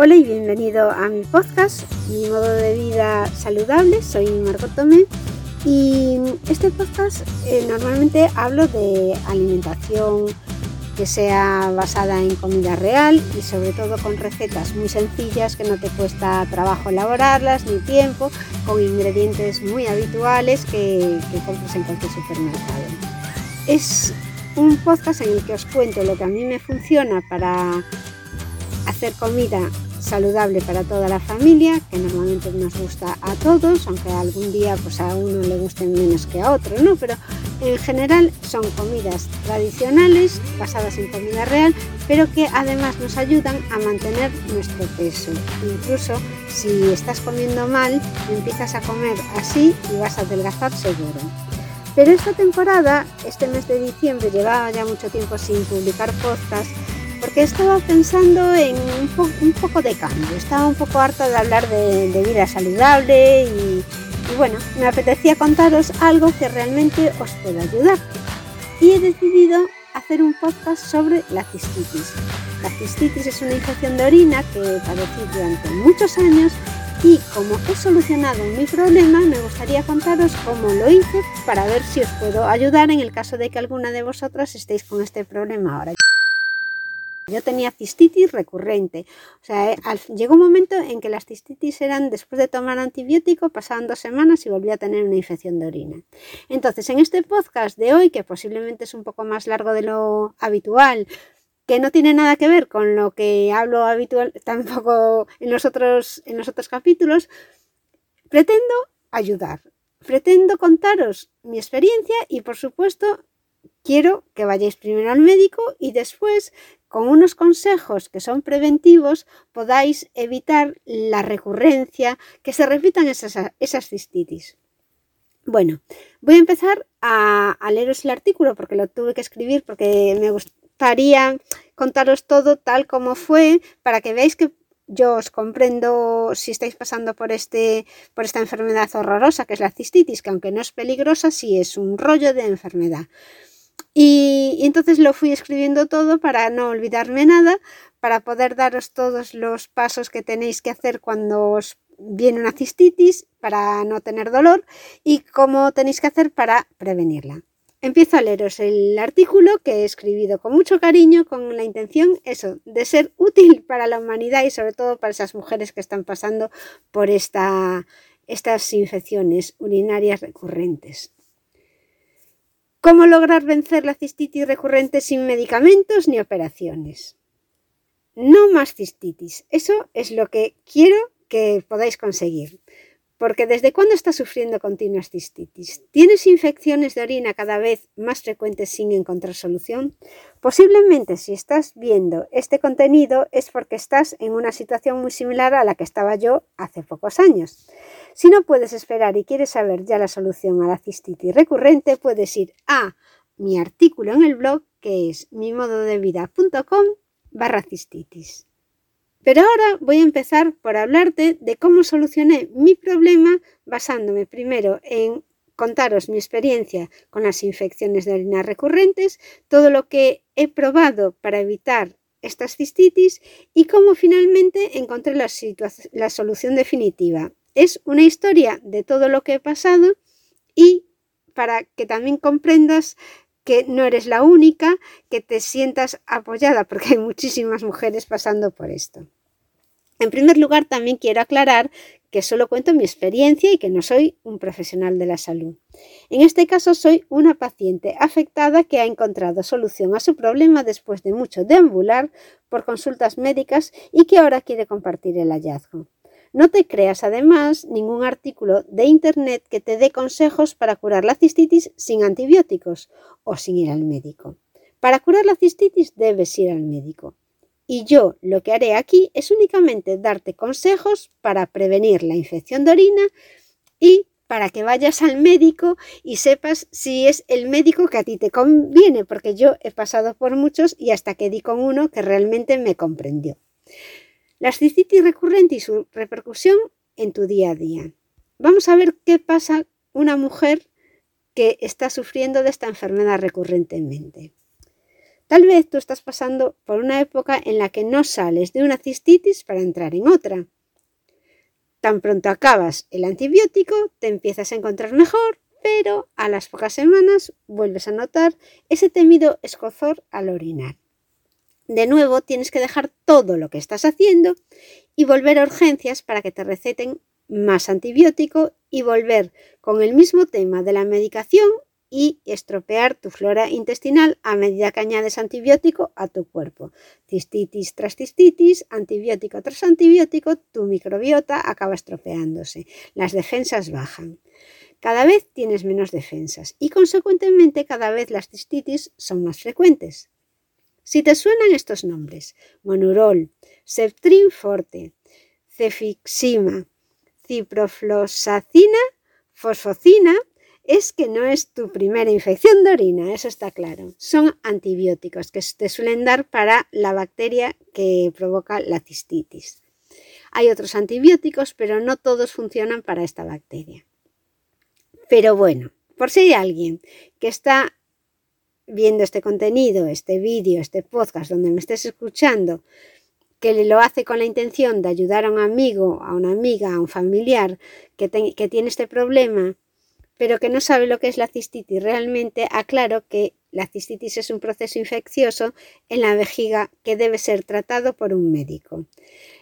Hola y bienvenido a mi podcast, Mi modo de vida saludable. Soy Margot Tomé y este podcast eh, normalmente hablo de alimentación que sea basada en comida real y sobre todo con recetas muy sencillas que no te cuesta trabajo elaborarlas ni tiempo, con ingredientes muy habituales que, que compras en cualquier supermercado. Es un podcast en el que os cuento lo que a mí me funciona para hacer comida saludable para toda la familia, que normalmente nos gusta a todos, aunque algún día pues a uno le gusten menos que a otro, ¿no? Pero en general son comidas tradicionales basadas en comida real, pero que además nos ayudan a mantener nuestro peso. Incluso si estás comiendo mal, empiezas a comer así y vas a adelgazar seguro. Pero esta temporada, este mes de diciembre, llevaba ya mucho tiempo sin publicar podcast porque estaba pensando en un, poco de cambio, estaba un poco harta de hablar de, vida saludable y, bueno, me apetecía contaros algo que realmente os pueda ayudar. Y he decidido hacer un podcast sobre la cistitis. La cistitis es una infección de orina que padecí durante muchos años y como he solucionado mi problema, me gustaría contaros cómo lo hice para ver si os puedo ayudar en el caso de que alguna de vosotras estéis con este problema ahora. Yo tenía cistitis recurrente. O sea, eh, llegó un momento en que las cistitis eran, después de tomar antibiótico, pasaban dos semanas y volvía a tener una infección de orina. Entonces, en este podcast de hoy, que posiblemente es un poco más largo de lo habitual, que no tiene nada que ver con lo que hablo habitual tampoco en los otros, en los otros capítulos, pretendo ayudar. Pretendo contaros mi experiencia y, por supuesto, quiero que vayáis primero al médico y después con unos consejos que son preventivos podáis evitar la recurrencia, que se repitan esas, esas cistitis. Bueno, voy a empezar a, leeros el artículo porque lo tuve que escribir porque me gustaría contaros todo tal como fue para que veáis que yo os comprendo si estáis pasando por, este, por esta enfermedad horrorosa que es la cistitis, que aunque no es peligrosa, sí es un rollo de enfermedad. Y, entonces lo fui escribiendo todo para no olvidarme nada, para poder daros todos los pasos que tenéis que hacer cuando os viene una cistitis para no tener dolor y cómo tenéis que hacer para prevenirla. Empiezo a leeros el artículo que he escrito con mucho cariño, con la intención, eso, de ser útil para la humanidad y sobre todo para esas mujeres que están pasando por esta, estas infecciones urinarias recurrentes. ¿Cómo lograr vencer la cistitis recurrente sin medicamentos ni operaciones? No más cistitis. Eso es lo que quiero que podáis conseguir. Porque ¿desde cuándo estás sufriendo continuas cistitis? ¿Tienes infecciones de orina cada vez más frecuentes sin encontrar solución? Posiblemente si estás viendo este contenido es porque estás en una situación muy similar a la que estaba yo hace pocos años. Si no puedes esperar y quieres saber ya la solución a la cistitis recurrente, puedes ir a mi artículo en el blog que es mimododevida.com barra cistitis. Pero ahora voy a empezar por hablarte de cómo solucioné mi problema basándome primero en contaros mi experiencia con las infecciones de orina recurrentes, todo lo que he probado para evitar estas cistitis y cómo finalmente encontré la, la solución definitiva. Es una historia de todo lo que he pasado y para que también comprendas que no eres la única, que te sientas apoyada, porque hay muchísimas mujeres pasando por esto. En primer lugar, también quiero aclarar que solo cuento mi experiencia y que no soy un profesional de la salud. En este caso, soy una paciente afectada que ha encontrado solución a su problema después de mucho deambular por consultas médicas y que ahora quiere compartir el hallazgo. No te creas además ningún artículo de Internet que te dé consejos para curar la cistitis sin antibióticos o sin ir al médico. Para curar la cistitis debes ir al médico. Y yo lo que haré aquí es únicamente darte consejos para prevenir la infección de orina y para que vayas al médico y sepas si es el médico que a ti te conviene, porque yo he pasado por muchos y hasta que di con uno que realmente me comprendió. La cistitis recurrente y su repercusión en tu día a día. Vamos a ver qué pasa una mujer que está sufriendo de esta enfermedad recurrentemente. Tal vez tú estás pasando por una época en la que no sales de una cistitis para entrar en otra. Tan pronto acabas el antibiótico, te empiezas a encontrar mejor, pero a las pocas semanas vuelves a notar ese temido escozor al orinar. De nuevo, tienes que dejar todo lo que estás haciendo y volver a urgencias para que te receten más antibiótico y volver con el mismo tema de la medicación y estropear tu flora intestinal a medida que añades antibiótico a tu cuerpo. Cistitis tras cistitis, antibiótico tras antibiótico, tu microbiota acaba estropeándose. Las defensas bajan. Cada vez tienes menos defensas y consecuentemente cada vez las cistitis son más frecuentes. Si te suenan estos nombres, monurol, septrin forte, cefixima, ciprofloxacina, fosfocina, es que no es tu primera infección de orina, eso está claro. Son antibióticos que te suelen dar para la bacteria que provoca la cistitis. Hay otros antibióticos, pero no todos funcionan para esta bacteria. Pero bueno, por si hay alguien que está viendo este contenido, este vídeo, este podcast donde me estés escuchando, que lo hace con la intención de ayudar a un amigo, a una amiga, a un familiar que, que tiene este problema pero que no sabe lo que es la cistitis, realmente aclaro que la cistitis es un proceso infeccioso en la vejiga que debe ser tratado por un médico.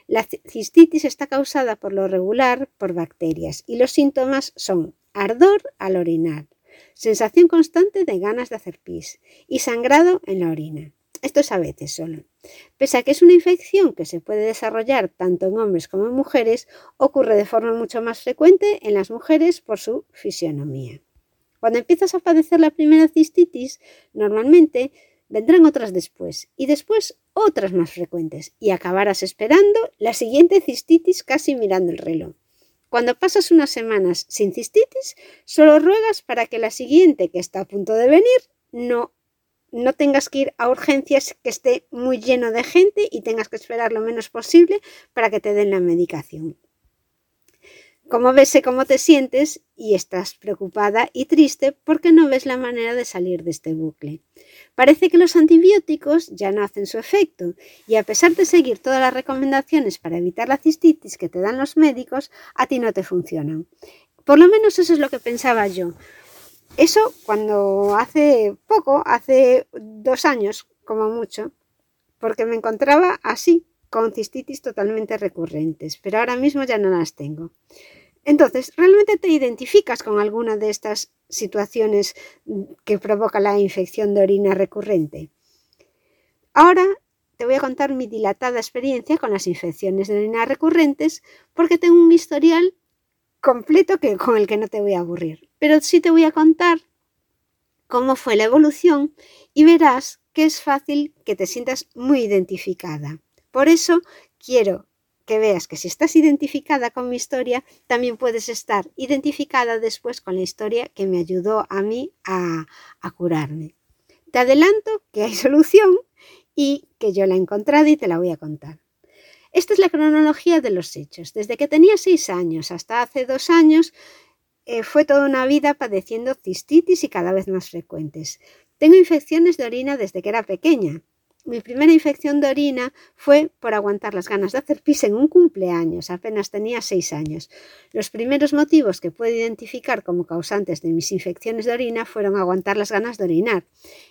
La cistitis está causada por lo regular por bacterias y los síntomas son ardor al orinar, sensación constante de ganas de hacer pis y sangrado en la orina. Esto es a veces solo. Pese a que es una infección que se puede desarrollar tanto en hombres como en mujeres, ocurre de forma mucho más frecuente en las mujeres por su fisionomía. Cuando empiezas a padecer la primera cistitis, normalmente vendrán otras después y después otras más frecuentes y acabarás esperando la siguiente cistitis casi mirando el reloj. Cuando pasas unas semanas sin cistitis, solo ruegas para que la siguiente que está a punto de venir no no tengas que ir a urgencias que esté muy lleno de gente y tengas que esperar lo menos posible para que te den la medicación. Como ves, sé cómo te sientes y estás preocupada y triste porque no ves la manera de salir de este bucle. Parece que los antibióticos ya no hacen su efecto y a pesar de seguir todas las recomendaciones para evitar la cistitis que te dan los médicos, a ti no te funcionan. Por lo menos eso es lo que pensaba yo. Eso cuando hace poco, hace dos años como mucho, porque me encontraba así, con cistitis totalmente recurrentes, pero ahora mismo ya no las tengo. Entonces, ¿realmente te identificas con alguna de estas situaciones que provoca la infección de orina recurrente? Ahora te voy a contar mi dilatada experiencia con las infecciones de orina recurrentes porque tengo un historial completo que, con el que no te voy a aburrir. Pero sí te voy a contar cómo fue la evolución y verás que es fácil que te sientas muy identificada. Por eso quiero que veas que si estás identificada con mi historia, también puedes estar identificada después con la historia que me ayudó a mí a, a curarme. Te adelanto que hay solución y que yo la he encontrado y te la voy a contar. Esta es la cronología de los hechos. Desde que tenía seis años hasta hace dos años eh, fue toda una vida padeciendo cistitis y cada vez más frecuentes. Tengo infecciones de orina desde que era pequeña. Mi primera infección de orina fue por aguantar las ganas de hacer pis en un cumpleaños, apenas tenía seis años. Los primeros motivos que puedo identificar como causantes de mis infecciones de orina fueron aguantar las ganas de orinar.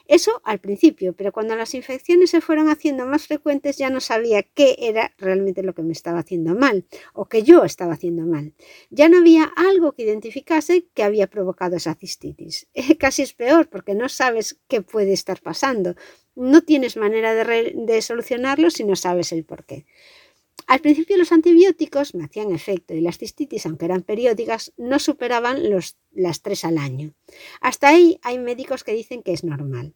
Eso al principio, pero cuando las infecciones se fueron haciendo más frecuentes ya no sabía qué era realmente lo que me estaba haciendo mal o que yo estaba haciendo mal. Ya no había algo que identificase que había provocado esa cistitis. Casi es peor porque no sabes qué puede estar pasando no tienes manera de, solucionarlo si no sabes el por qué. Al principio los antibióticos me hacían efecto y las cistitis, aunque eran periódicas, no superaban las tres al año. Hasta ahí hay médicos que dicen que es normal.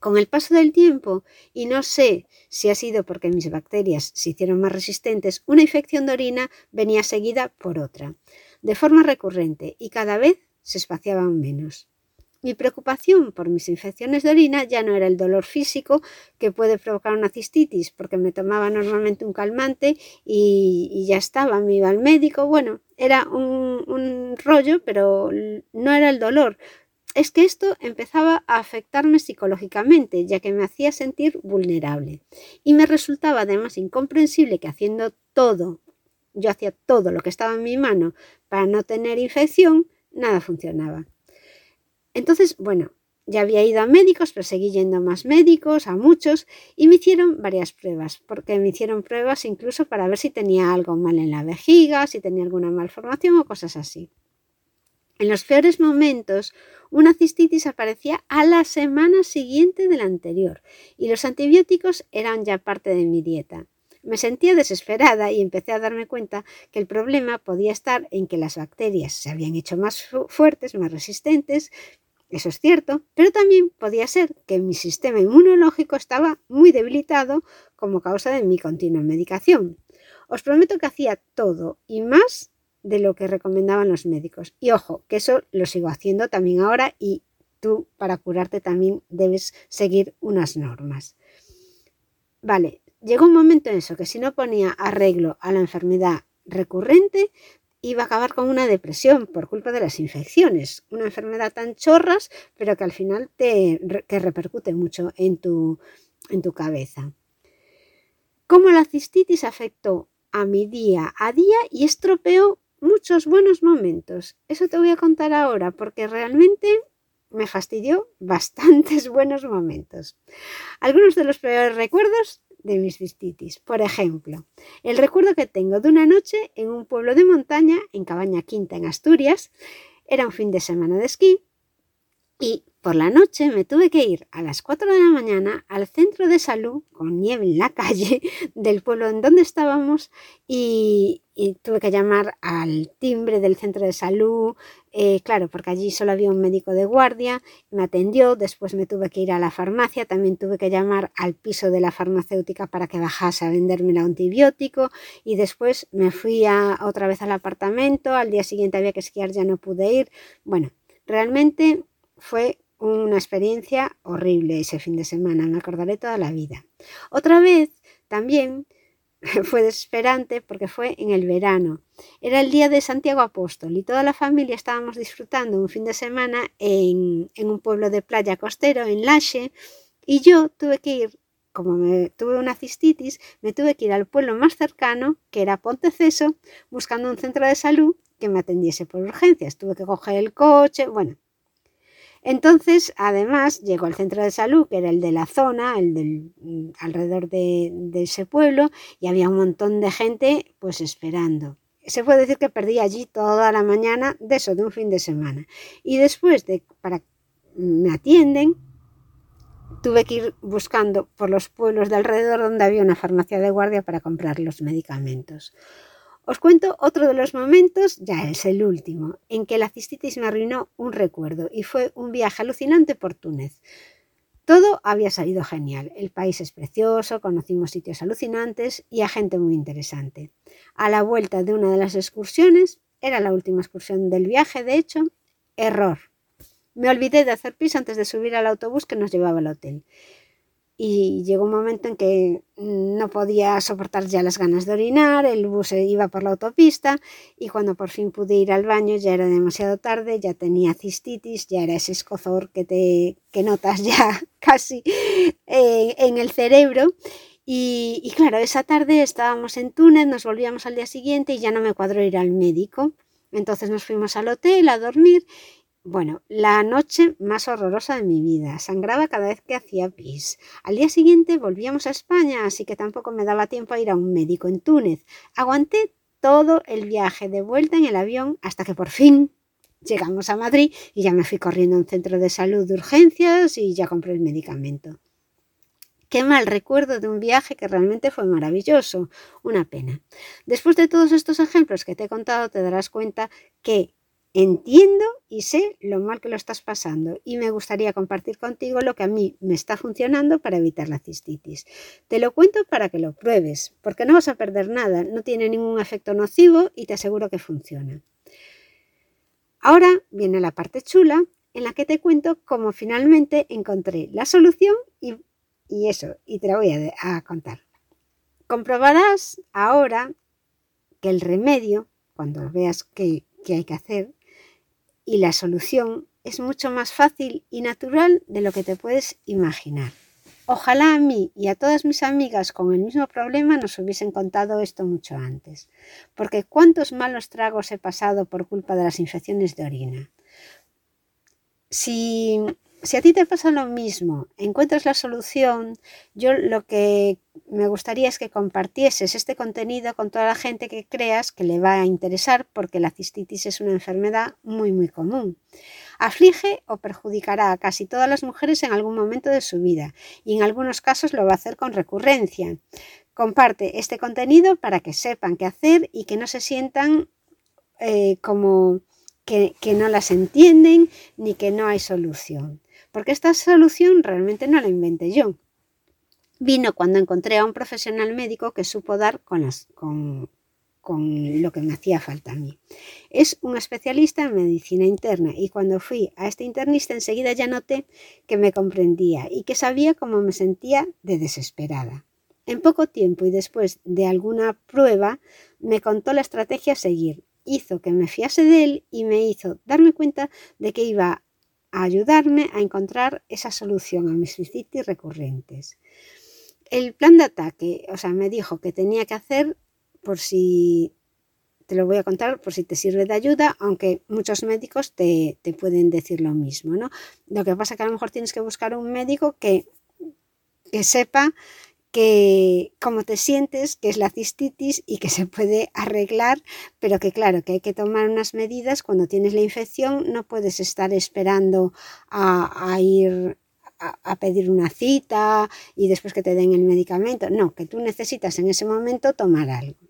Con el paso del tiempo, y no sé si ha sido porque mis bacterias se hicieron más resistentes, una infección de orina venía seguida por otra, de forma recurrente, y cada vez se espaciaban menos. Mi preocupación por mis infecciones de orina ya no era el dolor físico que puede provocar una cistitis, porque me tomaba normalmente un calmante y, ya estaba, me iba al médico. Bueno, era un, rollo, pero no era el dolor. es que esto empezaba a afectarme psicológicamente, ya que me hacía sentir vulnerable. Y me resultaba además incomprensible que haciendo todo, yo hacía todo lo que estaba en mi mano para no tener infección, nada funcionaba. Entonces, bueno, ya había ido a médicos, pero seguí yendo a más médicos, a muchos, y me hicieron varias pruebas, porque me hicieron pruebas incluso para ver si tenía algo mal en la vejiga, si tenía alguna malformación o cosas así. En los peores momentos, una cistitis aparecía a la semana siguiente de la anterior y los antibióticos eran ya parte de mi dieta. Me sentía desesperada y empecé a darme cuenta que el problema podía estar en que las bacterias se habían hecho más fuertes, más resistentes, eso es cierto, pero también podía ser que mi sistema inmunológico estaba muy debilitado como causa de mi continua medicación. Os prometo que hacía todo y más de lo que recomendaban los médicos. Y ojo, que eso lo sigo haciendo también ahora y tú para curarte también debes seguir unas normas. Vale, llegó un momento en eso, que si no ponía arreglo a la enfermedad recurrente, iba a acabar con una depresión por culpa de las infecciones. Una enfermedad tan chorras, pero que al final te que repercute mucho en tu, en tu cabeza. Cómo la cistitis afectó a mi día a día y estropeó muchos buenos momentos. Eso te voy a contar ahora porque realmente me fastidió bastantes buenos momentos. Algunos de los peores recuerdos de mis cistitis. Por ejemplo, el recuerdo que tengo de una noche en un pueblo de montaña, en Cabaña Quinta, en Asturias, era un fin de semana de esquí y por la noche me tuve que ir a las 4 de la mañana al centro de salud, con nieve en la calle del pueblo en donde estábamos, y, tuve que llamar al timbre del centro de salud, eh, claro, porque allí solo había un médico de guardia, me atendió, después me tuve que ir a la farmacia, también tuve que llamar al piso de la farmacéutica para que bajase a venderme el antibiótico, y después me fui a, otra vez al apartamento, al día siguiente había que esquiar, ya no pude ir. Bueno, realmente fue una experiencia horrible ese fin de semana, me acordaré toda la vida. Otra vez también fue desesperante porque fue en el verano. Era el día de Santiago Apóstol y toda la familia estábamos disfrutando un fin de semana en, en un pueblo de playa costero, en Lache, y yo tuve que ir, como me tuve una cistitis, me tuve que ir al pueblo más cercano, que era Ponteceso, buscando un centro de salud que me atendiese por urgencias. Tuve que coger el coche, bueno, entonces, además, llegó al centro de salud, que era el de la zona, el del mm, alrededor de, ese pueblo, y había un montón de gente pues esperando. Se puede decir que perdí allí toda la mañana de eso, de un fin de semana. Y después de para me atienden, tuve que ir buscando por los pueblos de alrededor donde había una farmacia de guardia para comprar los medicamentos. Os cuento otro de los momentos, ya es el último, en que la cistitis me arruinó un recuerdo y fue un viaje alucinante por Túnez. Todo había salido genial. El país es precioso, conocimos sitios alucinantes y a gente muy interesante. A la vuelta de una de las excursiones, era la última excursión del viaje, de hecho, error. Me olvidé de hacer pis antes de subir al autobús que nos llevaba al hotel y llegó un momento en que no podía soportar ya las ganas de orinar, el bus iba por la autopista y cuando por fin pude ir al baño ya era demasiado tarde, ya tenía cistitis, ya era ese escozor que, te, que notas ya casi eh, en el cerebro. Y, y claro, esa tarde estábamos en Túnez, nos volvíamos al día siguiente y ya no me cuadró ir al médico. Entonces nos fuimos al hotel a dormir bueno, la noche más horrorosa de mi vida. Sangraba cada vez que hacía pis. Al día siguiente volvíamos a España, así que tampoco me daba tiempo a ir a un médico en Túnez. Aguanté todo el viaje de vuelta en el avión hasta que por fin llegamos a Madrid y ya me fui corriendo a un centro de salud de urgencias y ya compré el medicamento. Qué mal recuerdo de un viaje que realmente fue maravilloso. Una pena. Después de todos estos ejemplos que te he contado, te darás cuenta que Entiendo y sé lo mal que lo estás pasando y me gustaría compartir contigo lo que a mí me está funcionando para evitar la cistitis. Te lo cuento para que lo pruebes, porque no vas a perder nada, no tiene ningún efecto nocivo y te aseguro que funciona. Ahora viene la parte chula en la que te cuento cómo finalmente encontré la solución y, eso, y te la voy a, contar. Comprobarás ahora que el remedio, cuando veas que hay que hacer, y la solución es mucho más fácil y natural de lo que te puedes imaginar. Ojalá a mí y a todas mis amigas con el mismo problema nos hubiesen contado esto mucho antes, porque cuántos malos tragos he pasado por culpa de las infecciones de orina. Si, si a ti te pasa lo mismo, encuentras la solución, yo lo que me gustaría es que compartieses este contenido con toda la gente que creas que le va a interesar porque la cistitis es una enfermedad muy muy común. Aflige o perjudicará a casi todas las mujeres en algún momento de su vida y en algunos casos lo va a hacer con recurrencia. Comparte este contenido para que sepan qué hacer y que no se sientan eh, como que, que no las entienden ni que no hay solución. Porque esta solución realmente no la inventé yo vino cuando encontré a un profesional médico que supo dar con, lo que me hacía falta a mí. Es un especialista en medicina interna y cuando fui a este internista enseguida ya noté que me comprendía y que sabía cómo me sentía de desesperada. En poco tiempo y después de alguna prueba me contó la estrategia a seguir, hizo que me fiase de él y me hizo darme cuenta de que iba a ayudarme a encontrar esa solución a mis cistitis recurrentes. El plan de ataque, o sea, me dijo que tenía que hacer por si te lo voy a contar por si te sirve de ayuda, aunque muchos médicos te, pueden decir lo mismo, ¿no? Lo que pasa es que a lo mejor tienes que buscar un médico que, que sepa que cómo te sientes, que es la cistitis y que se puede arreglar, pero que claro, que hay que tomar unas medidas cuando tienes la infección, no puedes estar esperando a, a ir a, pedir una cita y después que te den el medicamento, no, que tú necesitas en ese momento tomar algo.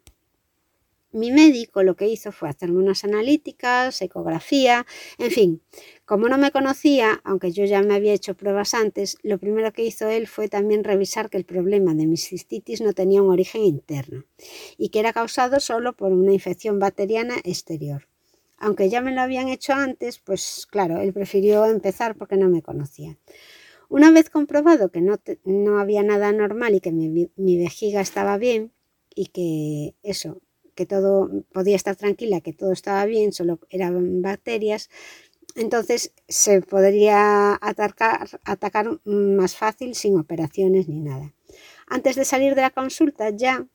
Mi médico lo que hizo fue hacerme unas analíticas, ecografía, en fin, como no me conocía, aunque yo ya me había hecho pruebas antes, lo primero que hizo él fue también revisar que el problema de mi cistitis no tenía un origen interno y que era causado solo por una infección bacteriana exterior. Aunque ya me lo habían hecho antes, pues claro, él prefirió empezar porque no me conocía. Una vez comprobado que no, no había nada normal y que mi, mi vejiga estaba bien y que eso, que todo podía estar tranquila, que todo estaba bien, solo eran bacterias, entonces se podría atacar, atacar más fácil sin operaciones ni nada. Antes de salir de la consulta ya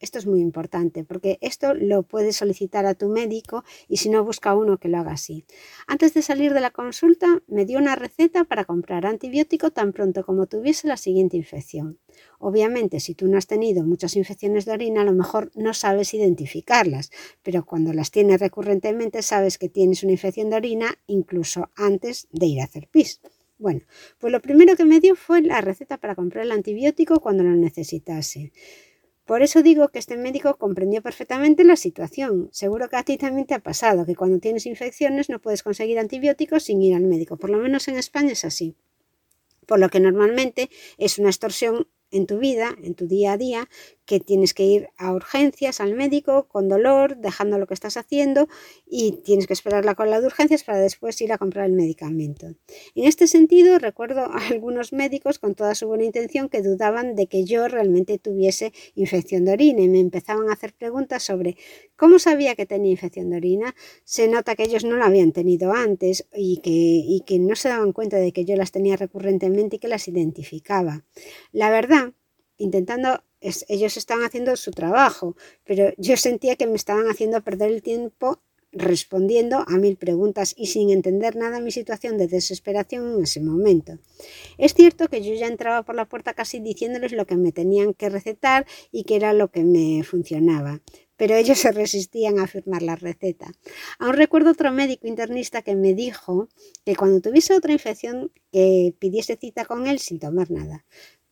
esto es muy importante porque esto lo puedes solicitar a tu médico y si no busca uno que lo haga así. Antes de salir de la consulta me dio una receta para comprar antibiótico tan pronto como tuviese la siguiente infección. Obviamente si tú no has tenido muchas infecciones de orina a lo mejor no sabes identificarlas, pero cuando las tienes recurrentemente sabes que tienes una infección de orina incluso antes de ir a hacer pis. Bueno, pues lo primero que me dio fue la receta para comprar el antibiótico cuando lo necesitase. Por eso digo que este médico comprendió perfectamente la situación. Seguro que a ti también te ha pasado, que cuando tienes infecciones no puedes conseguir antibióticos sin ir al médico. Por lo menos en España es así. Por lo que normalmente es una extorsión en tu vida, en tu día a día, que tienes que ir a urgencias al médico con dolor, dejando lo que estás haciendo y tienes que esperar la cola de urgencias para después ir a comprar el medicamento. En este sentido, recuerdo a algunos médicos con toda su buena intención que dudaban de que yo realmente tuviese infección de orina y me empezaban a hacer preguntas sobre cómo sabía que tenía infección de orina. Se nota que ellos no la habían tenido antes y que, y que no se daban cuenta de que yo las tenía recurrentemente y que las identificaba. La verdad, intentando ellos estaban haciendo su trabajo, pero yo sentía que me estaban haciendo perder el tiempo respondiendo a mil preguntas y sin entender nada mi situación de desesperación en ese momento. Es cierto que yo ya entraba por la puerta casi diciéndoles lo que me tenían que recetar y que era lo que me funcionaba, pero ellos se resistían a firmar la receta. Aún recuerdo otro médico internista que me dijo que cuando tuviese otra infección que pidiese cita con él sin tomar nada,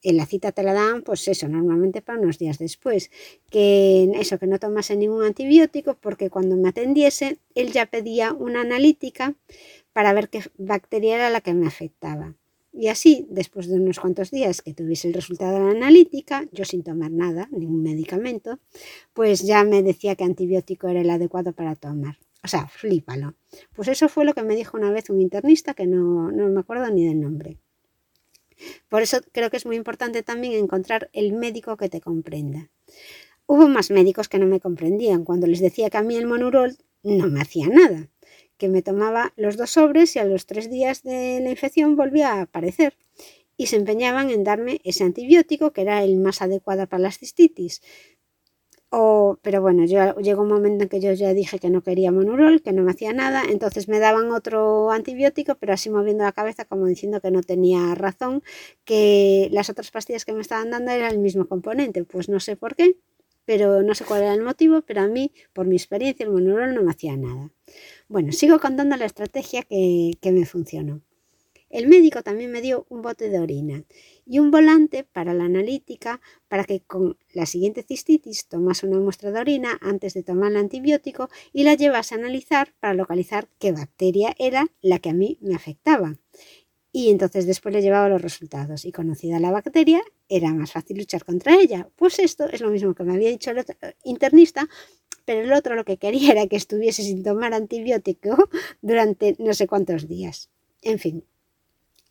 en la cita te la dan, pues eso, normalmente para unos días después. Que eso, que no tomase ningún antibiótico, porque cuando me atendiese, él ya pedía una analítica para ver qué bacteria era la que me afectaba. Y así, después de unos cuantos días que tuviese el resultado de la analítica, yo sin tomar nada, ningún medicamento, pues ya me decía que antibiótico era el adecuado para tomar. O sea, flípalo. Pues eso fue lo que me dijo una vez un internista que no, no me acuerdo ni del nombre. Por eso creo que es muy importante también encontrar el médico que te comprenda. Hubo más médicos que no me comprendían cuando les decía que a mí el monurol no me hacía nada, que me tomaba los dos sobres y a los tres días de la infección volvía a aparecer. Y se empeñaban en darme ese antibiótico que era el más adecuado para las cistitis. O, pero bueno, yo llegó un momento en que yo ya dije que no quería monurol, que no me hacía nada, entonces me daban otro antibiótico, pero así moviendo la cabeza como diciendo que no tenía razón, que las otras pastillas que me estaban dando eran el mismo componente. Pues no sé por qué, pero no sé cuál era el motivo, pero a mí, por mi experiencia, el monurol no me hacía nada. Bueno, sigo contando la estrategia que, que me funcionó. El médico también me dio un bote de orina y un volante para la analítica para que con la siguiente cistitis tomase una muestra de orina antes de tomar el antibiótico y la llevase a analizar para localizar qué bacteria era la que a mí me afectaba. Y entonces después le llevaba los resultados y conocida la bacteria era más fácil luchar contra ella. Pues esto es lo mismo que me había dicho el internista, pero el otro lo que quería era que estuviese sin tomar antibiótico durante no sé cuántos días. En fin,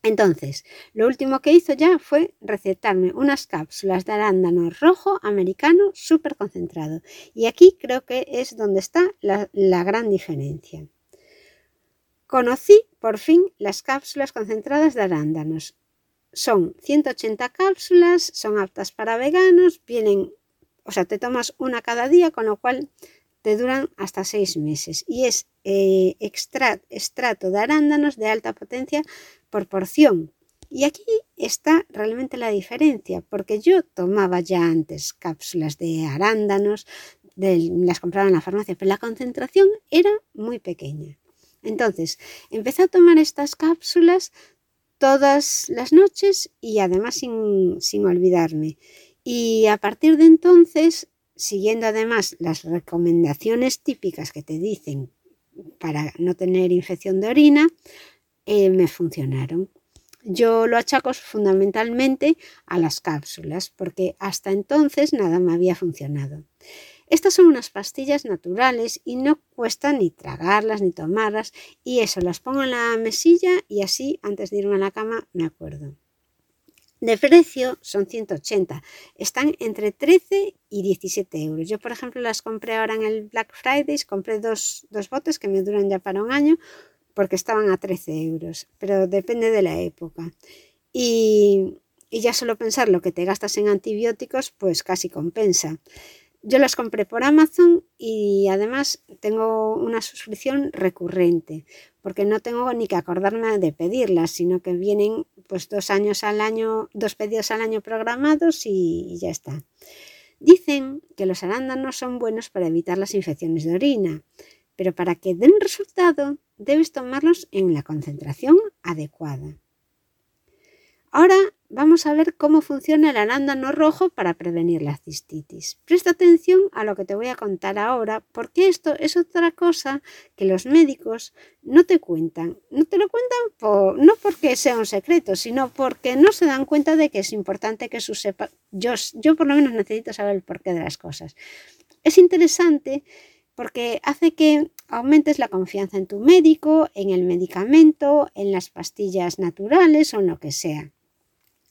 entonces, lo último que hizo ya fue recetarme unas cápsulas de arándano rojo americano súper concentrado. Y aquí creo que es donde está la, la, gran diferencia. Conocí por fin las cápsulas concentradas de arándanos. Son 180 cápsulas, son aptas para veganos, vienen, o sea, te tomas una cada día, con lo cual te duran hasta seis meses. Y es eh, extrato de arándanos de alta potencia por porción. Y aquí está realmente la diferencia, porque yo tomaba ya antes cápsulas de arándanos, las compraba en la farmacia, pero la concentración era muy pequeña. Entonces, empecé a tomar estas cápsulas todas las noches y además sin, sin olvidarme. Y a partir de entonces, siguiendo además las recomendaciones típicas que te dicen para no tener infección de orina, eh, me funcionaron. Yo lo achaco fundamentalmente a las cápsulas, porque hasta entonces nada me había funcionado. Estas son unas pastillas naturales y no cuesta ni tragarlas ni tomarlas y eso, las pongo en la mesilla y así antes de irme a la cama me acuerdo. De precio son 180. Están entre 13 y 17 euros. Yo, por ejemplo, las compré ahora en el Black Friday. Compré dos, dos botes que me duran ya para un año porque estaban a 13 euros. Pero depende de la época. Y, y ya solo pensar lo que te gastas en antibióticos, pues casi compensa. Yo las compré por Amazon y además tengo una suscripción recurrente, porque no tengo ni que acordarme de pedirlas, sino que vienen pues dos años al año, dos pedidos al año programados y, ya está. Dicen que los arándanos son buenos para evitar las infecciones de orina, pero para que den resultado debes tomarlos en la concentración adecuada. Ahora vamos a ver cómo funciona el arándano rojo para prevenir la cistitis. Presta atención a lo que te voy a contar ahora, porque esto es otra cosa que los médicos no te cuentan. No te lo cuentan no porque sea un secreto, sino porque no se dan cuenta de que es importante que su sepa. Yo, yo por lo menos necesito saber el porqué de las cosas. Es interesante porque hace que aumentes la confianza en tu médico, en el medicamento, en las pastillas naturales o en lo que sea.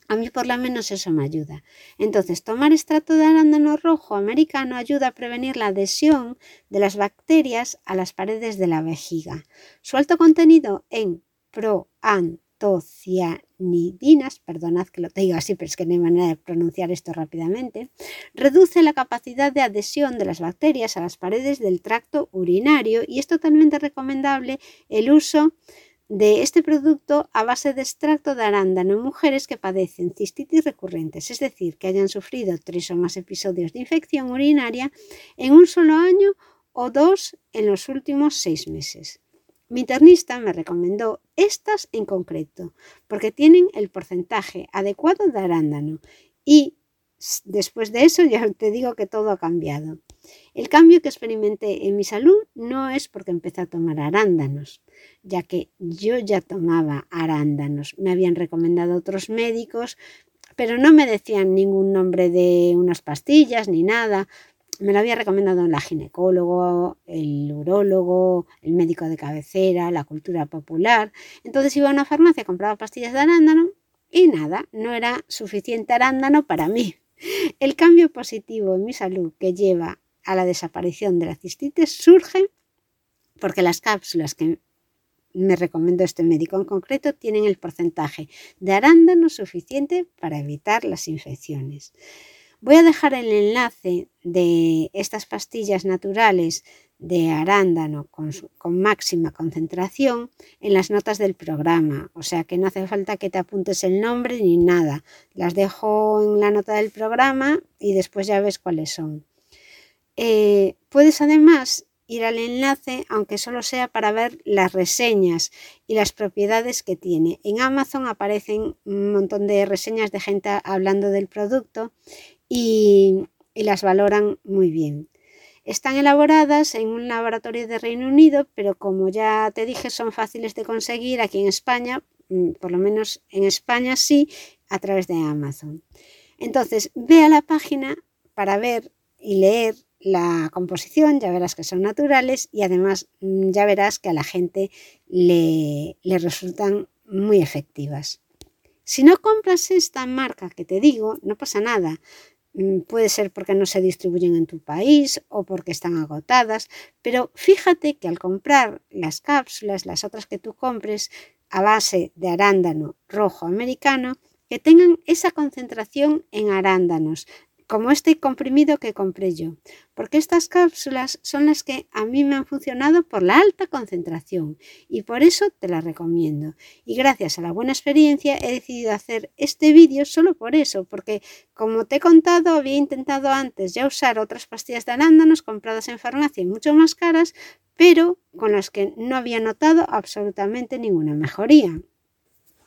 A mí por lo menos eso me ayuda. Entonces, tomar extracto de arándano rojo americano ayuda a prevenir la adhesión de las bacterias a las paredes de la vejiga. Su alto contenido en proantocianidinas, perdonad que lo diga así, pero es que no hay manera de pronunciar esto rápidamente, reduce la capacidad de adhesión de las bacterias a las paredes del tracto urinario y es totalmente recomendable el uso este producto a base de extracto de arándano en mujeres que padecen cistitis recurrentes, es decir, que hayan sufrido tres o más episodios de infección urinaria en un solo año o dos en los últimos seis meses. Mi internista me recomendó estas en concreto porque tienen el porcentaje adecuado de arándano y después de eso ya te digo que todo ha cambiado. El cambio que experimenté en mi salud no es porque empecé a tomar arándanos, ya que yo ya tomaba arándanos. Me habían recomendado otros médicos, pero no me decían ningún nombre de unas pastillas ni nada. Me lo había recomendado la ginecólogo, el urólogo, el médico de cabecera, la cultura popular. Entonces iba a una farmacia, compraba pastillas de arándano y nada, no era suficiente arándano para mí. El cambio positivo en mi salud que lleva a la desaparición de la cistitis surge porque las cápsulas que me recomendó este médico en concreto tienen el porcentaje de arándano suficiente para evitar las infecciones. Voy a dejar el enlace de estas pastillas naturales de arándano con, máxima concentración en las notas del programa, o sea que no hace falta que te apuntes el nombre ni nada. Las dejo en la nota del programa y después ya ves cuáles son. Eh, puedes además ir al enlace, aunque solo sea para ver las reseñas y las propiedades que tiene. En Amazon aparecen un montón de reseñas de gente hablando del producto y, las valoran muy bien. Están elaboradas en un laboratorio de Reino Unido, pero como ya te dije, son fáciles de conseguir aquí en España, mm, por lo menos en España sí, a través de Amazon. Entonces, ve a la página para ver y leer la composición, ya verás que son naturales y además mm, ya verás que a la gente le, resultan muy efectivas. Si no compras esta marca que te digo, no pasa nada. Mm, puede ser porque no se distribuyen en tu país o porque están agotadas, pero fíjate que al comprar las cápsulas, las otras que tú compres a base de arándano rojo americano, que tengan esa concentración en arándanos, como este comprimido que compré yo, porque estas cápsulas son las que a mí me han funcionado por la alta concentración y por eso te las recomiendo. Y gracias a la buena experiencia he decidido hacer este vídeo solo por eso, porque como te he contado había intentado antes ya usar otras pastillas de arándanos compradas en farmacia y mucho más caras, pero con las que no había notado absolutamente ninguna mejoría.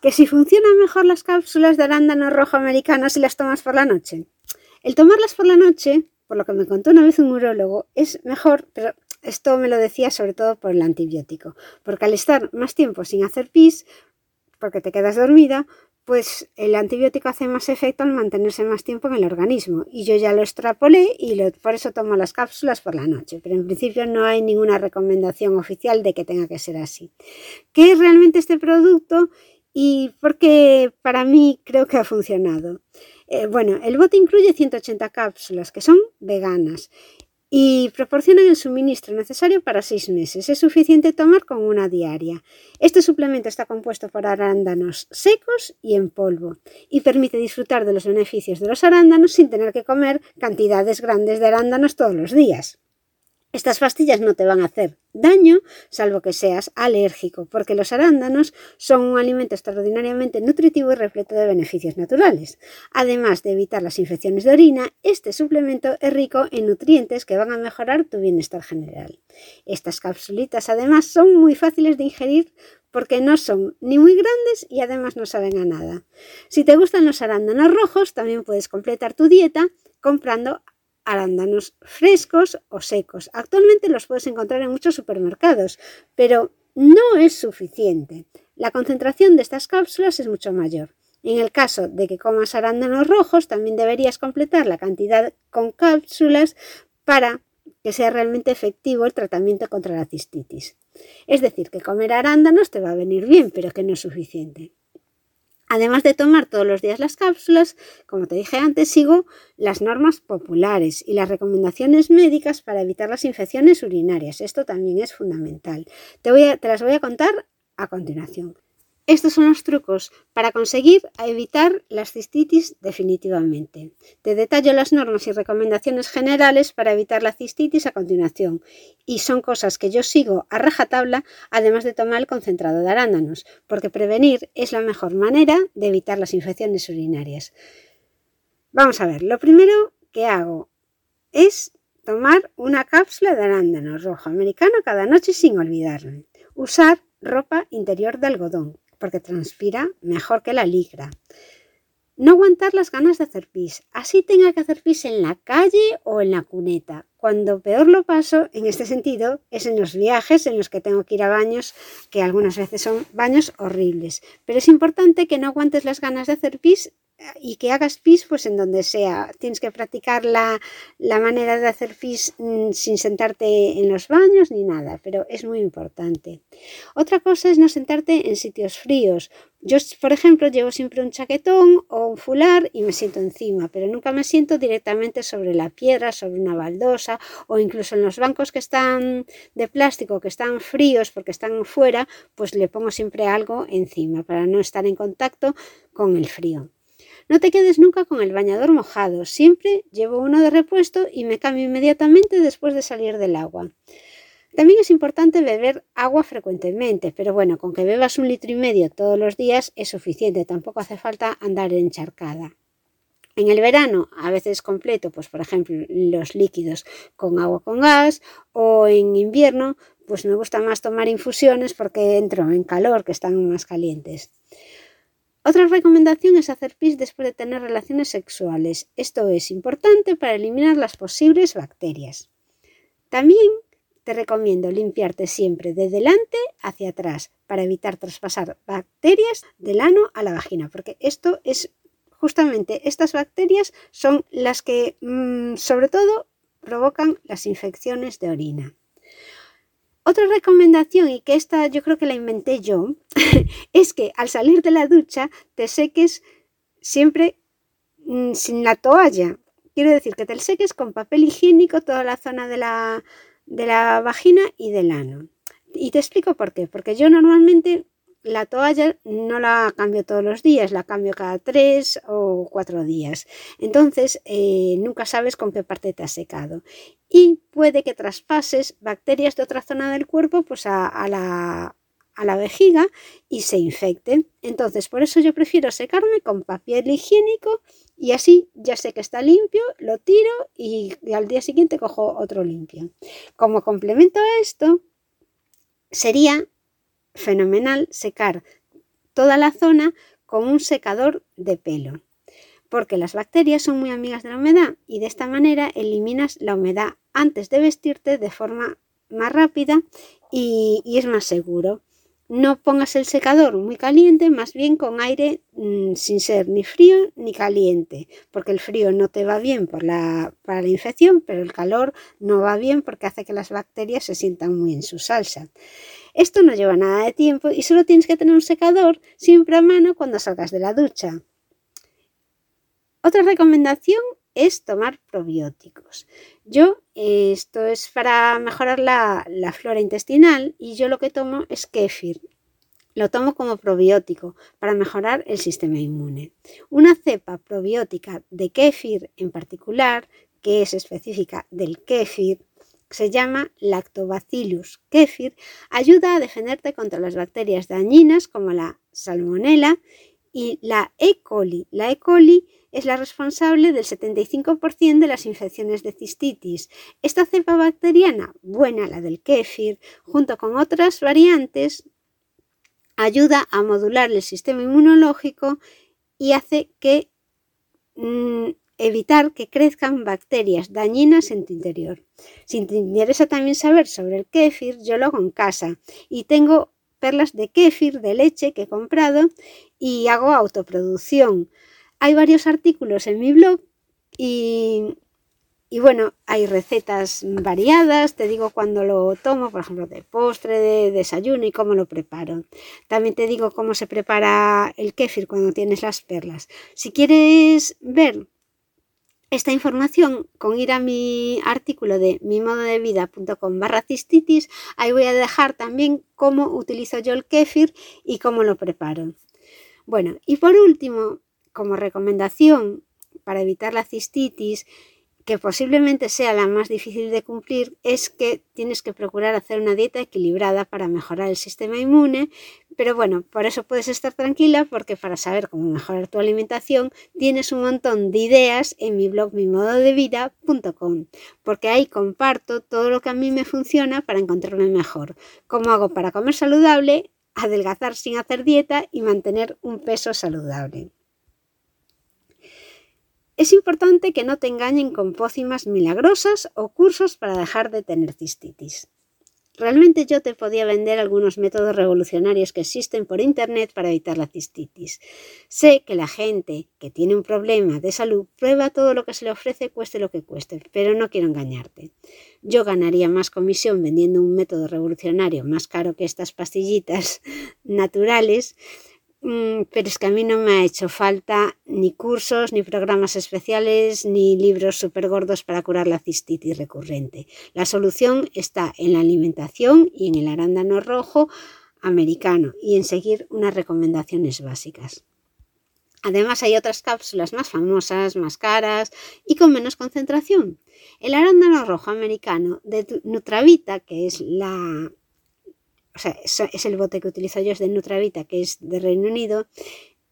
¿Que si funcionan mejor las cápsulas de arándano rojo americano si las tomas por la noche? El tomarlas por la noche, por lo que me contó una vez un urólogo, es mejor, pero esto me lo decía sobre todo por el antibiótico, porque al estar más tiempo sin hacer pis, porque te quedas dormida, pues el antibiótico hace más efecto al mantenerse más tiempo en el organismo. Y yo ya lo extrapolé y por eso tomo las cápsulas por la noche. Pero en principio no hay ninguna recomendación oficial de que tenga que ser así. ¿Qué es realmente este producto? Y porque para mí creo que ha funcionado. Eh, bueno, el bote incluye 180 cápsulas que son veganas y proporcionan el suministro necesario para seis meses. Es suficiente tomar con una diaria. Este suplemento está compuesto por arándanos secos y en polvo y permite disfrutar de los beneficios de los arándanos sin tener que comer cantidades grandes de arándanos todos los días. Estas pastillas no te van a hacer daño, salvo que seas alérgico, porque los arándanos son un alimento extraordinariamente nutritivo y repleto de beneficios naturales. Además de evitar las infecciones de orina, este suplemento es rico en nutrientes que van a mejorar tu bienestar general. Estas capsulitas además son muy fáciles de ingerir porque no son ni muy grandes y además no saben a nada. Si te gustan los arándanos rojos, también puedes completar tu dieta comprando arándanos frescos o secos. Actualmente los puedes encontrar en muchos supermercados, pero no es suficiente. La concentración de estas cápsulas es mucho mayor. En el caso de que comas arándanos rojos, también deberías completar la cantidad con cápsulas para que sea realmente efectivo el tratamiento contra la cistitis. Es decir, que comer arándanos te va a venir bien, pero que no es suficiente. Además de tomar todos los días las cápsulas, como te dije antes, sigo las normas populares y las recomendaciones médicas para evitar las infecciones urinarias. Esto también es fundamental. Te, las voy a contar a continuación. Estos son los trucos para conseguir evitar las cistitis definitivamente. Te detallo las normas y recomendaciones generales para evitar la cistitis a continuación. Y son cosas que yo sigo a rajatabla, además de tomar el concentrado de arándanos, porque prevenir es la mejor manera de evitar las infecciones urinarias. Vamos a ver, lo primero que hago es tomar una cápsula de arándano rojo americano cada noche sin olvidarme. Usar ropa interior de algodón, porque transpira mejor que la ligra. No aguantar las ganas de hacer pis, así tenga que hacer pis en la calle o en la cuneta. Cuando peor lo paso, en este sentido, es en los viajes en los que tengo que ir a baños, que algunas veces son baños horribles. Pero es importante que no aguantes las ganas de hacer pis y que hagas pis pues en donde sea. Tienes que practicar la, manera de hacer pis mm, sin sentarte en los baños ni nada, pero es muy importante. Otra cosa es no sentarte en sitios fríos, Yo, por ejemplo, llevo siempre un chaquetón o un fular y me siento encima, pero nunca me siento directamente sobre la piedra, sobre una baldosa o incluso en los bancos que están de plástico, que están fríos porque están fuera, pues le pongo siempre algo encima para no estar en contacto con el frío. No te quedes nunca con el bañador mojado, siempre llevo uno de repuesto y me cambio inmediatamente después de salir del agua. También es importante beber agua frecuentemente, pero bueno, con que bebas un litro y medio todos los días es suficiente, tampoco hace falta andar encharcada. En el verano, a veces completo, pues por ejemplo los líquidos con agua con gas, o en invierno, pues me gusta más tomar infusiones porque entro en calor, que están más calientes. Otra recomendación es hacer pis después de tener relaciones sexuales. Esto es importante para eliminar las posibles bacterias. También te recomiendo limpiarte siempre de delante hacia atrás para evitar traspasar bacterias del ano a la vagina, porque esto es justamente estas bacterias son las que mm, sobre todo provocan las infecciones de orina. Otra recomendación, y que esta yo creo que la inventé yo, es que al salir de la ducha te seques siempre mm, sin la toalla. Quiero decir que te seques con papel higiénico toda la zona de la, de la vagina y del ano. Y te explico por qué. Porque yo normalmente la toalla no la cambio todos los días, la cambio cada tres o cuatro días. Entonces, eh, nunca sabes con qué parte te has secado. Y puede que traspases bacterias de otra zona del cuerpo pues a, la, a la vejiga y se infecten. Entonces, por eso yo prefiero secarme con papel higiénico y así ya sé que está limpio, lo tiro y, al día siguiente cojo otro limpio. Como complemento a esto, sería fenomenal secar toda la zona con un secador de pelo, porque las bacterias son muy amigas de la humedad y de esta manera eliminas la humedad antes de vestirte de forma más rápida y es más seguro no pongas el secador muy caliente, más bien con aire mm, sin ser ni frío ni caliente, porque el frío no te va bien por la, para la infección, pero el calor no va bien porque hace que las bacterias se sientan muy en su salsa. Esto no lleva nada de tiempo y solo tienes que tener un secador siempre a mano cuando salgas de la ducha. Otra recomendación es tomar probióticos. Yo, esto es para mejorar la, flora intestinal y yo lo que tomo es kéfir. Lo tomo como probiótico para mejorar el sistema inmune. Una cepa probiótica de kéfir en particular, que es específica del kéfir, se llama Lactobacillus kéfir, ayuda a defenderte contra las bacterias dañinas como la salmonella y la E. coli. La E. coli es la responsable del 75% de las infecciones de cistitis. Esta cepa bacteriana, buena la del kéfir, junto con otras variantes, ayuda a modular el sistema inmunológico y hace que mm, evitar que crezcan bacterias dañinas en tu interior. Si te interesa también saber sobre el kéfir, yo lo hago en casa y tengo perlas de kéfir de leche que he comprado y hago autoproducción. Hay varios artículos en mi blog y, bueno, hay recetas variadas, te digo cuando lo tomo, por ejemplo, de postre, de desayuno y cómo lo preparo. También te digo cómo se prepara el kéfir cuando tienes las perlas. Si quieres ver esta información con ir a mi artículo de mimododevida.com barra cistitis, ahí voy a dejar también cómo utilizo yo el kéfir y cómo lo preparo. Bueno, y por último, como recomendación para evitar la cistitis, que posiblemente sea la más difícil de cumplir, es que tienes que procurar hacer una dieta equilibrada para mejorar el sistema inmune. Pero bueno, por eso puedes estar tranquila porque para saber cómo mejorar tu alimentación tienes un montón de ideas en mi blog mimododevida.com, porque ahí comparto todo lo que a mí me funciona para encontrarme mejor, cómo hago para comer saludable, adelgazar sin hacer dieta y mantener un peso saludable. Es importante que no te engañen con pócimas milagrosas o cursos para dejar de tener cistitis. Realmente yo te podía vender algunos métodos revolucionarios que existen por Internet para evitar la cistitis. Sé que la gente que tiene un problema de salud prueba todo lo que se le ofrece, cueste lo que cueste, pero no quiero engañarte. Yo ganaría más comisión vendiendo un método revolucionario más caro que estas pastillitas naturales, pero es que a mí no me ha hecho falta ni cursos, ni programas especiales, ni libros súper gordos para curar la cistitis recurrente. La solución está en la alimentación y en el arándano rojo americano y en seguir unas recomendaciones básicas. Además hay otras cápsulas más famosas, más caras y con menos concentración. El arándano rojo americano de Nutravita, que es la o sea, es el bote que utilizo yo, es de Nutravita, que es de Reino Unido,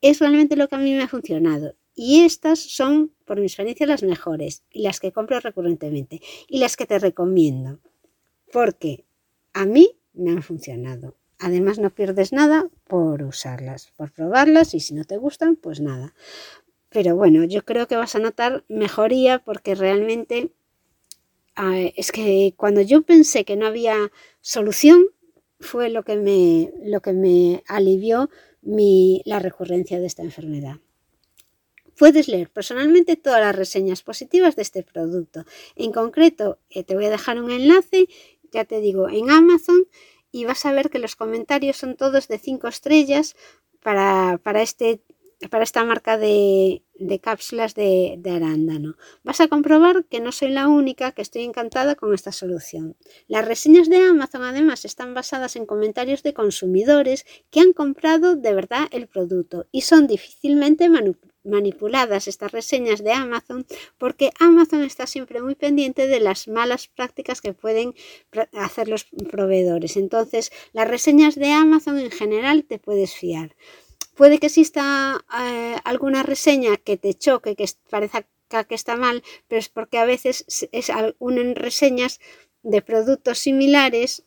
es realmente lo que a mí me ha funcionado. Y estas son, por mi experiencia, las mejores y las que compro recurrentemente y las que te recomiendo, porque a mí me han funcionado. Además, no pierdes nada por usarlas, por probarlas y si no te gustan, pues nada. Pero bueno, yo creo que vas a notar mejoría porque realmente ah, es que cuando yo pensé que no había solución, fue lo que me, lo que me alivió mi, la recurrencia de esta enfermedad. Puedes leer personalmente todas las reseñas positivas de este producto. En concreto, eh, te voy a dejar un enlace, ya te digo, en Amazon y vas a ver que los comentarios son todos de 5 estrellas para, para este para esta marca de, cápsulas de, arándano. Vas a comprobar que no soy la única que estoy encantada con esta solución. Las reseñas de Amazon además están basadas en comentarios de consumidores que han comprado de verdad el producto y son difícilmente manipuladas estas reseñas de Amazon porque Amazon está siempre muy pendiente de las malas prácticas que pueden hacer los proveedores. Entonces, las reseñas de Amazon en general te puedes fiar. Puede que exista eh, alguna reseña que te choque, que parezca que está mal, pero es porque a veces es, unen reseñas de productos similares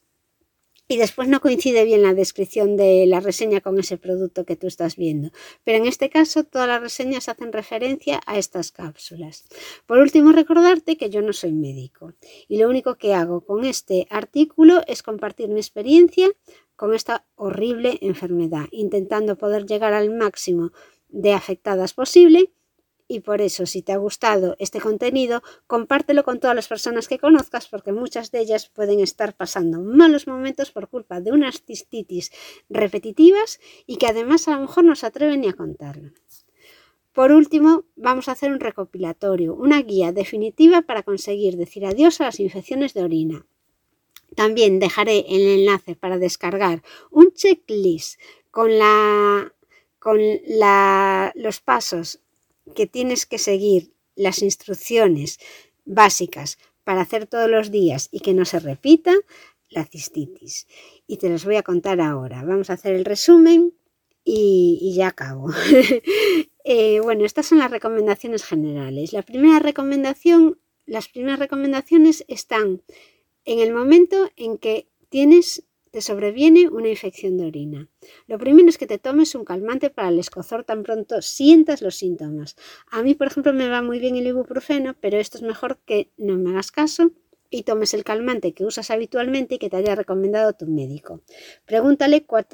y después no coincide bien la descripción de la reseña con ese producto que tú estás viendo. Pero en este caso todas las reseñas hacen referencia a estas cápsulas. Por último, recordarte que yo no soy médico y lo único que hago con este artículo es compartir mi experiencia con esta horrible enfermedad, intentando poder llegar al máximo de afectadas posible. Y por eso, si te ha gustado este contenido, compártelo con todas las personas que conozcas, porque muchas de ellas pueden estar pasando malos momentos por culpa de unas cistitis repetitivas y que además a lo mejor no se atreven ni a contarlo. Por último, vamos a hacer un recopilatorio, una guía definitiva para conseguir decir adiós a las infecciones de orina. También dejaré el enlace para descargar un checklist con, la, con los pasos que tienes que seguir, las instrucciones básicas para hacer todos los días y que no se repita la cistitis. Y te los voy a contar ahora. Vamos a hacer el resumen y, ya acabo. Eh, bueno, estas son las recomendaciones generales. La primera recomendación, las primeras recomendaciones están en el momento en que tienes te sobreviene una infección de orina. Lo primero es que te tomes un calmante para el escozor tan pronto sientas los síntomas. A mí, por ejemplo, me va muy bien el ibuprofeno, pero esto es mejor que no me hagas caso y tomes el calmante que usas habitualmente y que te haya recomendado tu médico. Pregúntale cuál,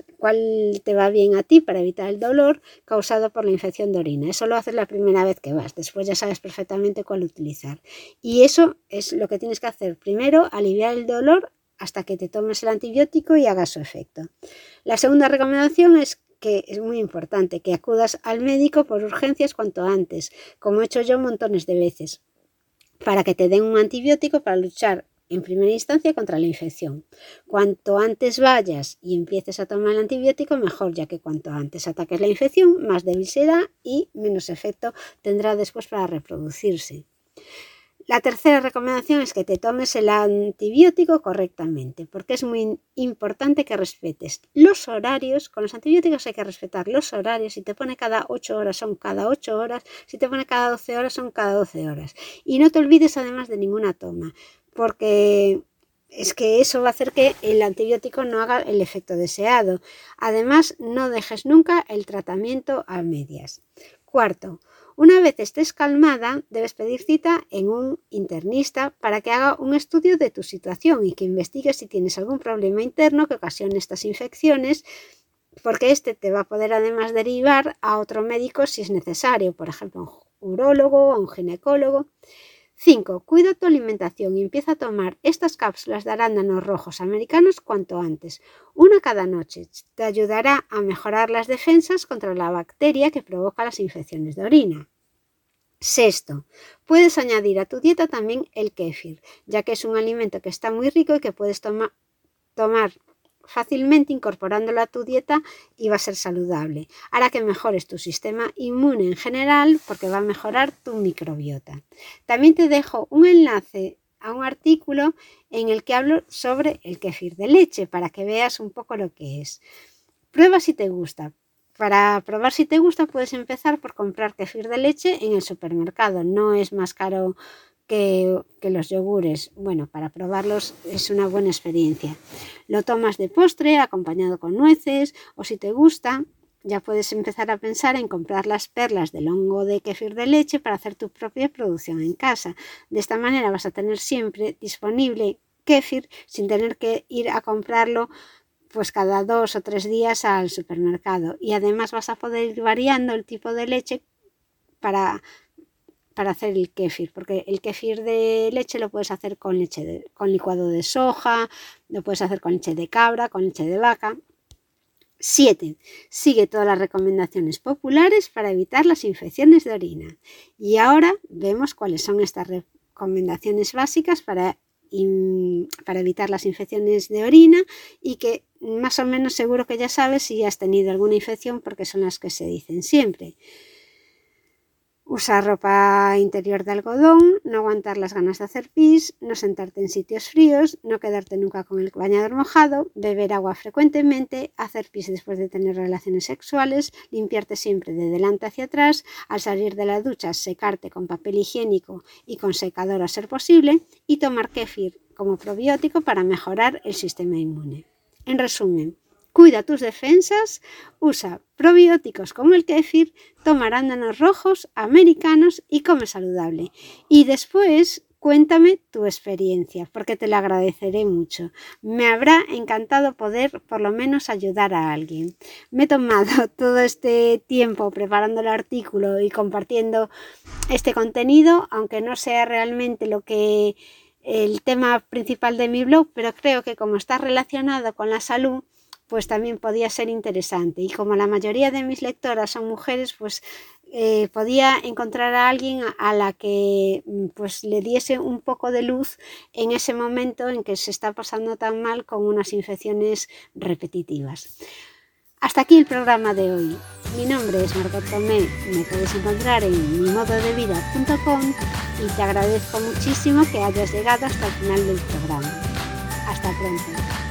te va bien a ti para evitar el dolor causado por la infección de orina. Eso lo haces la primera vez que vas, después ya sabes perfectamente cuál utilizar. Y eso es lo que tienes que hacer. Primero, aliviar el dolor hasta que te tomes el antibiótico y haga su efecto. La segunda recomendación es que es muy importante que acudas al médico por urgencias cuanto antes, como he hecho yo montones de veces para que te den un antibiótico para luchar en primera instancia contra la infección. Cuanto antes vayas y empieces a tomar el antibiótico, mejor, ya que cuanto antes ataques la infección, más débil será y menos efecto tendrá después para reproducirse. La tercera recomendación es que te tomes el antibiótico correctamente, porque es muy importante que respetes los horarios. Con los antibióticos hay que respetar los horarios. Si te pone cada 8 horas, son cada 8 horas. Si te pone cada 12 horas, son cada 12 horas. Y no te olvides además de ninguna toma, porque es que eso va a hacer que el antibiótico no haga el efecto deseado. Además, no dejes nunca el tratamiento a medias. Cuarto, una vez estés calmada, debes pedir cita en un internista para que haga un estudio de tu situación y que investigue si tienes algún problema interno que ocasione estas infecciones, porque este te va a poder además derivar a otro médico si es necesario, por ejemplo, un urólogo o un ginecólogo. 5. Cuida tu alimentación y empieza a tomar estas cápsulas de arándanos rojos americanos cuanto antes, una cada noche. Te ayudará a mejorar las defensas contra la bacteria que provoca las infecciones de orina. Sexto, puedes añadir a tu dieta también el kéfir, ya que es un alimento que está muy rico y que puedes tomar fácilmente incorporándolo a tu dieta y va a ser saludable. Hará que mejores tu sistema inmune en general porque va a mejorar tu microbiota. También te dejo un enlace a un artículo en el que hablo sobre el kefir de leche para que veas un poco lo que es. Prueba si te gusta. Para probar si te gusta puedes empezar por comprar kefir de leche en el supermercado. No es más caro que, los yogures. Bueno, para probarlos es una buena experiencia. Lo tomas de postre acompañado con nueces o si te gusta, ya puedes empezar a pensar en comprar las perlas del hongo de kefir de leche para hacer tu propia producción en casa. De esta manera vas a tener siempre disponible kefir sin tener que ir a comprarlo pues cada dos o tres días al supermercado y además vas a poder ir variando el tipo de leche para para hacer el kéfir, porque el kéfir de leche lo puedes hacer con leche con licuado de soja, lo puedes hacer con leche de cabra, con leche de vaca. 7. Sigue todas las recomendaciones populares para evitar las infecciones de orina. Y ahora vemos cuáles son estas recomendaciones básicas para, para evitar las infecciones de orina y que más o menos seguro que ya sabes si has tenido alguna infección porque son las que se dicen siempre. Usar ropa interior de algodón, no aguantar las ganas de hacer pis, no sentarte en sitios fríos, no quedarte nunca con el bañador mojado, beber agua frecuentemente, hacer pis después de tener relaciones sexuales, limpiarte siempre de delante hacia atrás, al salir de la ducha secarte con papel higiénico y con secador a ser posible y tomar kéfir como probiótico para mejorar el sistema inmune. En resumen, Cuida tus defensas, usa probióticos como el kéfir, toma arándanos rojos, americanos y come saludable. Y después cuéntame tu experiencia, porque te lo agradeceré mucho. Me habrá encantado poder por lo menos ayudar a alguien. Me he tomado todo este tiempo preparando el artículo y compartiendo este contenido, aunque no sea realmente lo que el tema principal de mi blog, pero creo que como está relacionado con la salud, pues también podía ser interesante. Y como la mayoría de mis lectoras son mujeres, pues eh, podía encontrar a alguien a, la que mm, pues le diese un poco de luz en ese momento en que se está pasando tan mal con unas infecciones repetitivas. Hasta aquí el programa de hoy. Mi nombre es Margot Tomé, me puedes encontrar en mimododevida.com y te agradezco muchísimo que hayas llegado hasta el final del programa. Hasta pronto.